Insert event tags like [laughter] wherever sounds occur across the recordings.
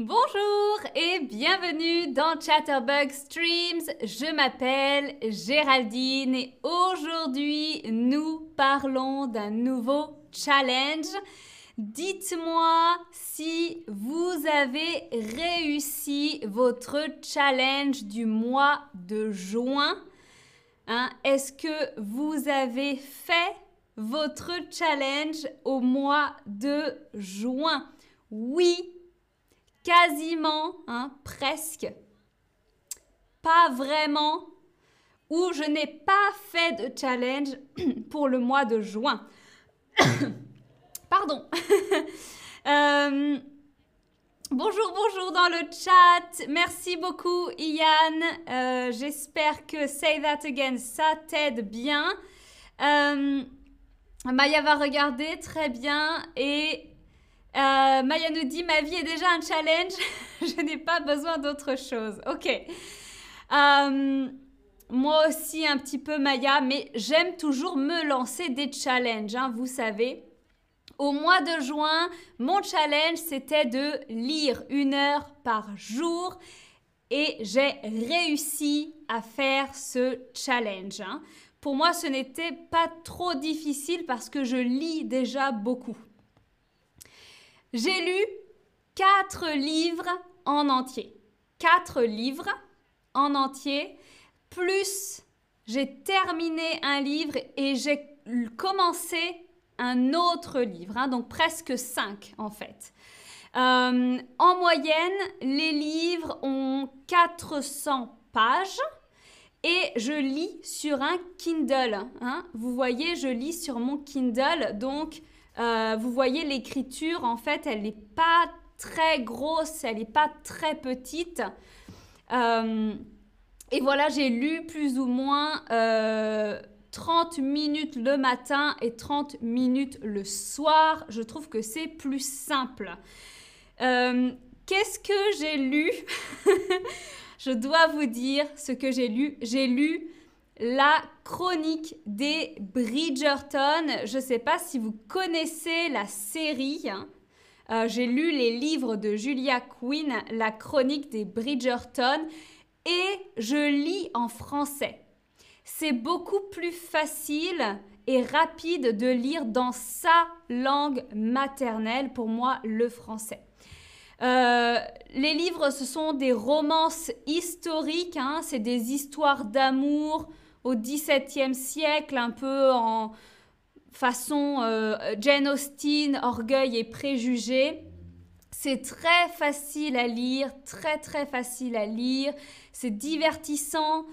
Bonjour et bienvenue dans Chatterbug Streams. Je m'appelle Géraldine et aujourd'hui nous parlons d'un nouveau challenge. Dites-moi si vous avez réussi votre challenge du mois de juin. Hein, est-ce que vous avez fait votre challenge au mois de juin? Oui, quasiment, hein, presque, pas vraiment, ou je n'ai pas fait de challenge [clears throat] pour le mois de juin. [coughs] Pardon. [laughs] Euh, bonjour, bonjour dans le chat. Merci beaucoup, Ian. Euh, j'espère que Say That Again, ça t'aide bien. Euh, Maya va regarder, très bien. Et euh, Maya nous dit ma vie est déjà un challenge, [laughs] je n'ai pas besoin d'autre chose. Ok. Euh, moi aussi un petit peu Maya, mais j'aime toujours me lancer des challenges, hein, vous savez. Au mois de juin, mon challenge c'était de lire une heure par jour et j'ai réussi à faire ce challenge. Hein. Pour moi, ce n'était pas trop difficile parce que je lis déjà beaucoup. J'ai lu quatre livres en entier. Quatre livres en entier, plus j'ai terminé un livre et j'ai commencé un autre livre, hein, donc presque cinq en fait. Euh, en moyenne, les livres ont 400 pages et je lis sur un Kindle. Hein. Vous voyez, je lis sur mon Kindle, donc euh, vous voyez l'écriture, en fait, elle n'est pas très grosse, elle n'est pas très petite. Euh, et voilà, j'ai lu plus ou moins 30 euh, minutes le matin et 30 minutes le soir. Je trouve que c'est plus simple. Qu'est-ce que j'ai lu? [laughs] Je dois vous dire ce que j'ai lu. J'ai lu la chronique des Bridgerton. Je ne sais pas si vous connaissez la série. Hein. Euh, j'ai lu les livres de Julia Quinn, la chronique des Bridgerton, et je lis en français. C'est beaucoup plus facile et rapide de lire dans sa langue maternelle, pour moi, le français. Euh, les livres, ce sont des romances historiques, hein. c'est des histoires d'amour, au XVIIe siècle, un peu en façon euh, Jane Austen, Orgueil et préjugés. C'est très facile à lire, très très facile à lire. C'est divertissant,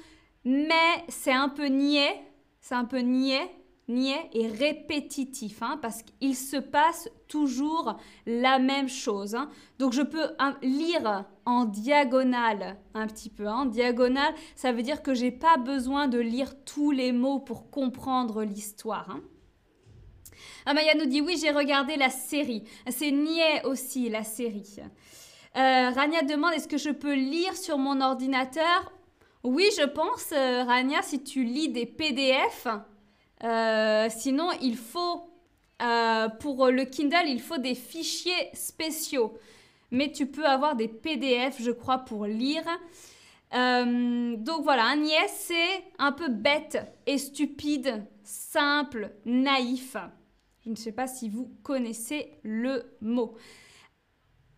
mais c'est un peu niais. C'est un peu niais niais et répétitif, hein, parce qu'il se passe toujours la même chose. Hein. Donc je peux lire en diagonale un petit peu. En hein. diagonale, ça veut dire que j'ai pas besoin de lire tous les mots pour comprendre l'histoire. Hein. Amaya nous dit oui, j'ai regardé la série. C'est niais aussi la série. Euh, Rania demande est-ce que je peux lire sur mon ordinateur? Oui, je pense, euh, Rania, si tu lis des PDF, euh, sinon, il faut, pour le Kindle, il faut des fichiers spéciaux. Mais tu peux avoir des PDF, je crois, pour lire. Euh, donc voilà, un niais, c'est un peu bête et stupide, simple, naïf. Je ne sais pas si vous connaissez le mot.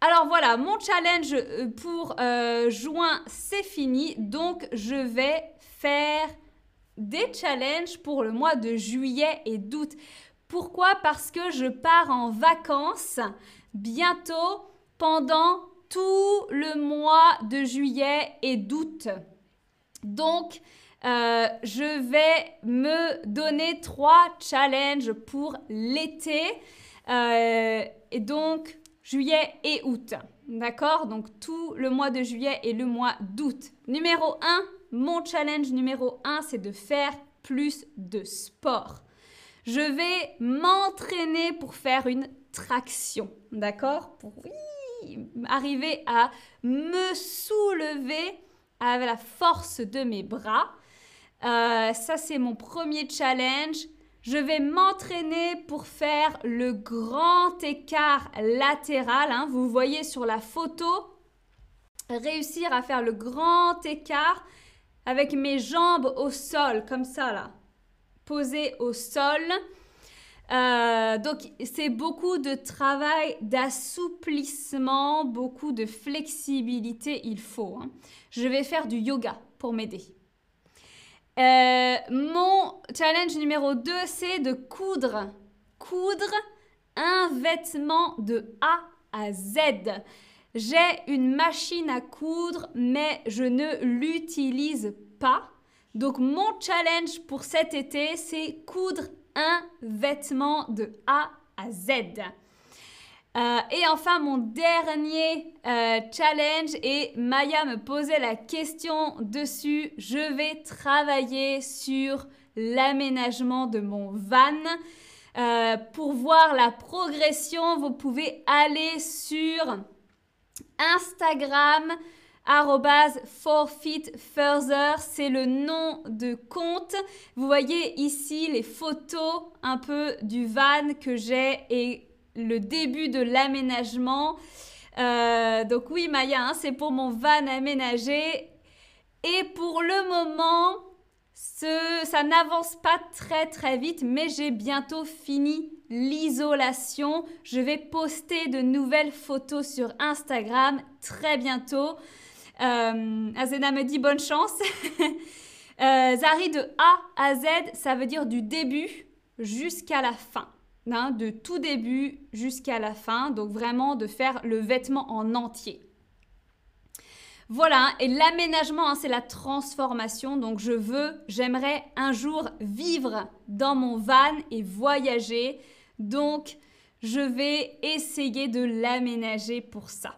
Alors voilà, mon challenge pour juin, c'est fini. Donc je vais faire des challenges pour le mois de juillet et d'août. Pourquoi? Parce que je pars en vacances bientôt pendant tout le mois de juillet et d'août. Donc, euh, je vais me donner trois challenges pour l'été. Euh, et donc, juillet et août. D'accord? Donc, tout le mois de juillet et le mois d'août. Numéro 1, mon challenge numéro 1, c'est de faire plus de sport. Je vais m'entraîner pour faire une traction, d'accord? Pour arriver à me soulever avec la force de mes bras. Euh, ça, c'est mon premier challenge. Je vais m'entraîner pour faire le grand écart latéral. Hein. Vous voyez sur la photo, réussir à faire le grand écart avec mes jambes au sol, comme ça là, posées au sol. Euh, donc c'est beaucoup de travail d'assouplissement, beaucoup de flexibilité, il faut. Hein. Je vais faire du yoga pour m'aider. Euh, mon challenge numéro 2, c'est de coudre. Coudre un vêtement de A à Z. J'ai une machine à coudre, mais je ne l'utilise pas. Donc mon challenge pour cet été, c'est coudre un vêtement de A à Z. Euh, et enfin, mon dernier euh, challenge, et Maya me posait la question dessus, je vais travailler sur l'aménagement de mon van. Euh, pour voir la progression, vous pouvez aller sur Instagram further, c'est le nom de compte. Vous voyez ici les photos un peu du van que j'ai et le début de l'aménagement. Euh, donc oui Maya, hein, c'est pour mon van aménagé. Et pour le moment, ça n'avance pas très très vite, mais j'ai bientôt fini l'isolation. Je vais poster de nouvelles photos sur Instagram très bientôt. Euh, Azena me dit bonne chance. [laughs] euh, Zari de A à Z, ça veut dire du début jusqu'à la fin. Hein, de tout début jusqu'à la fin. Donc vraiment de faire le vêtement en entier. Voilà, et l'aménagement, hein, c'est la transformation. Donc je veux, j'aimerais un jour vivre dans mon van et voyager. Donc je vais essayer de l'aménager pour ça.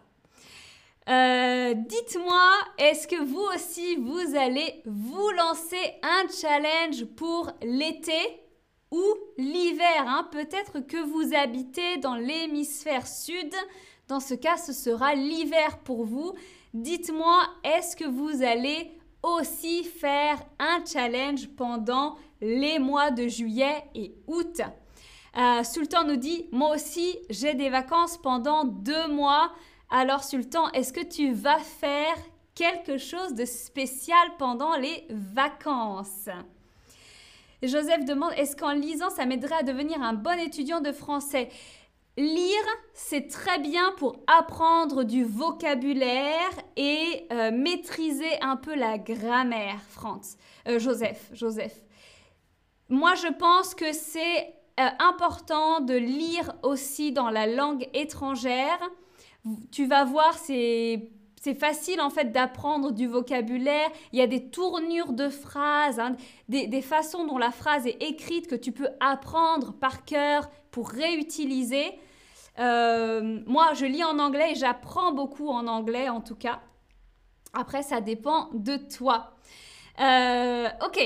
Euh, dites-moi, est-ce que vous aussi, vous allez vous lancer un challenge pour l'été ou l'hiver hein? Peut-être que vous habitez dans l'hémisphère sud. Dans ce cas, ce sera l'hiver pour vous. Dites-moi, est-ce que vous allez aussi faire un challenge pendant les mois de juillet et août? Euh, Sultan nous dit, moi aussi, j'ai des vacances pendant deux mois. Alors Sultan, est-ce que tu vas faire quelque chose de spécial pendant les vacances? Joseph demande, est-ce qu'en lisant, ça m'aiderait à devenir un bon étudiant de français? Lire, c'est très bien pour apprendre du vocabulaire et euh, maîtriser un peu la grammaire, France. Euh, Joseph, Joseph. Moi, je pense que c'est euh, important de lire aussi dans la langue étrangère tu vas voir, c'est c'est facile en fait d'apprendre du vocabulaire. Il y a des tournures de phrases, hein, des, façons dont la phrase est écrite que tu peux apprendre par cœur pour réutiliser. Euh, moi, je lis en anglais et j'apprends beaucoup en anglais en tout cas. Après, ça dépend de toi. Euh, ok,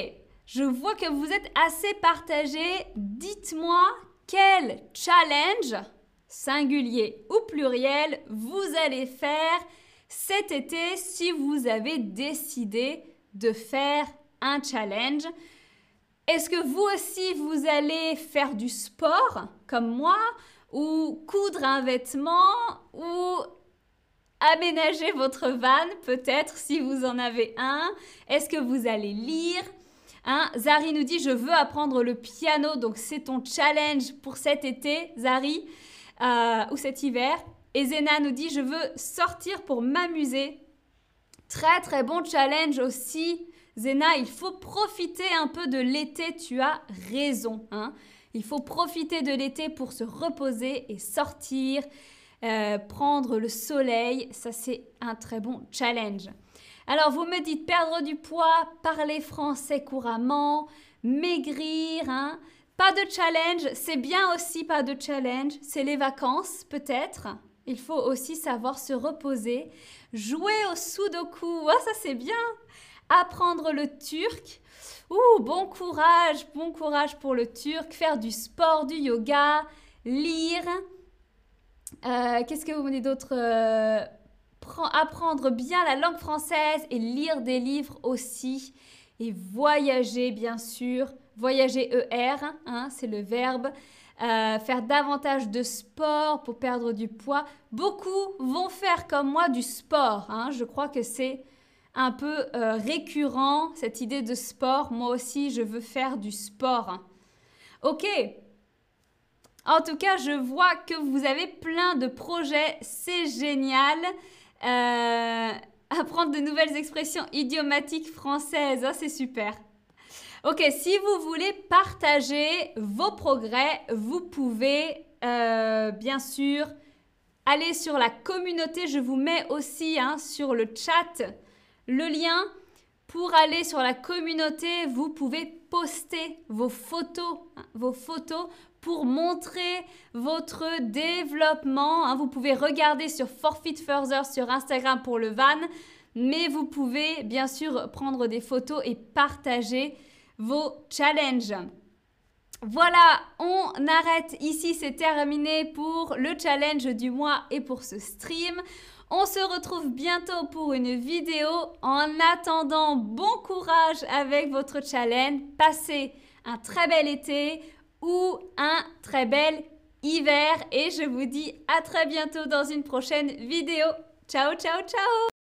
je vois que vous êtes assez partagés. Dites-moi quel challenge singulier ou pluriel, vous allez faire cet été si vous avez décidé de faire un challenge. Est-ce que vous aussi, vous allez faire du sport comme moi ou coudre un vêtement ou aménager votre van peut-être si vous en avez un? Est-ce que vous allez lire? Hein? Zari nous dit je veux apprendre le piano donc c'est ton challenge pour cet été Zari. Euh, ou cet hiver. Et Zena nous dit, je veux sortir pour m'amuser. Très très bon challenge aussi. Zena, il faut profiter un peu de l'été, tu as raison. Hein il faut profiter de l'été pour se reposer et sortir, euh, prendre le soleil. Ça, c'est un très bon challenge. Alors, vous me dites perdre du poids, parler français couramment, maigrir. Hein pas de challenge, c'est bien aussi pas de challenge, c'est les vacances peut-être. Il faut aussi savoir se reposer, jouer au sudoku, oh, ça c'est bien. Apprendre le turc. Ouh, bon courage, bon courage pour le turc, faire du sport, du yoga, lire. Euh, qu'est-ce que vous venez d'autre euh, Apprendre bien la langue française et lire des livres aussi. Et voyager, bien sûr voyager ER, c'est le verbe. euh, faire davantage de sport pour perdre du poids. Beaucoup vont faire comme moi du sport. Hein. Je crois que c'est un peu euh, récurrent, cette idée de sport. Moi aussi, je veux faire du sport. Ok. En tout cas, je vois que vous avez plein de projets. C'est génial. Euh, [laughs] apprendre de nouvelles expressions idiomatiques françaises. Oh, c'est super. Ok, si vous voulez partager vos progrès, vous pouvez euh, bien sûr aller sur la communauté. Je vous mets aussi hein, sur le chat le lien pour aller sur la communauté. Vous pouvez poster vos photos, hein, vos photos pour montrer votre développement. Hein. Vous pouvez regarder sur Forfeit Further sur Instagram pour le van, mais vous pouvez bien sûr prendre des photos et partager vos challenges. Voilà, on arrête ici, c'est terminé pour le challenge du mois et pour ce stream. On se retrouve bientôt pour une vidéo. En attendant, bon courage avec votre challenge. Passez un très bel été ou un très bel hiver. Et je vous dis à très bientôt dans une prochaine vidéo. Ciao, ciao, ciao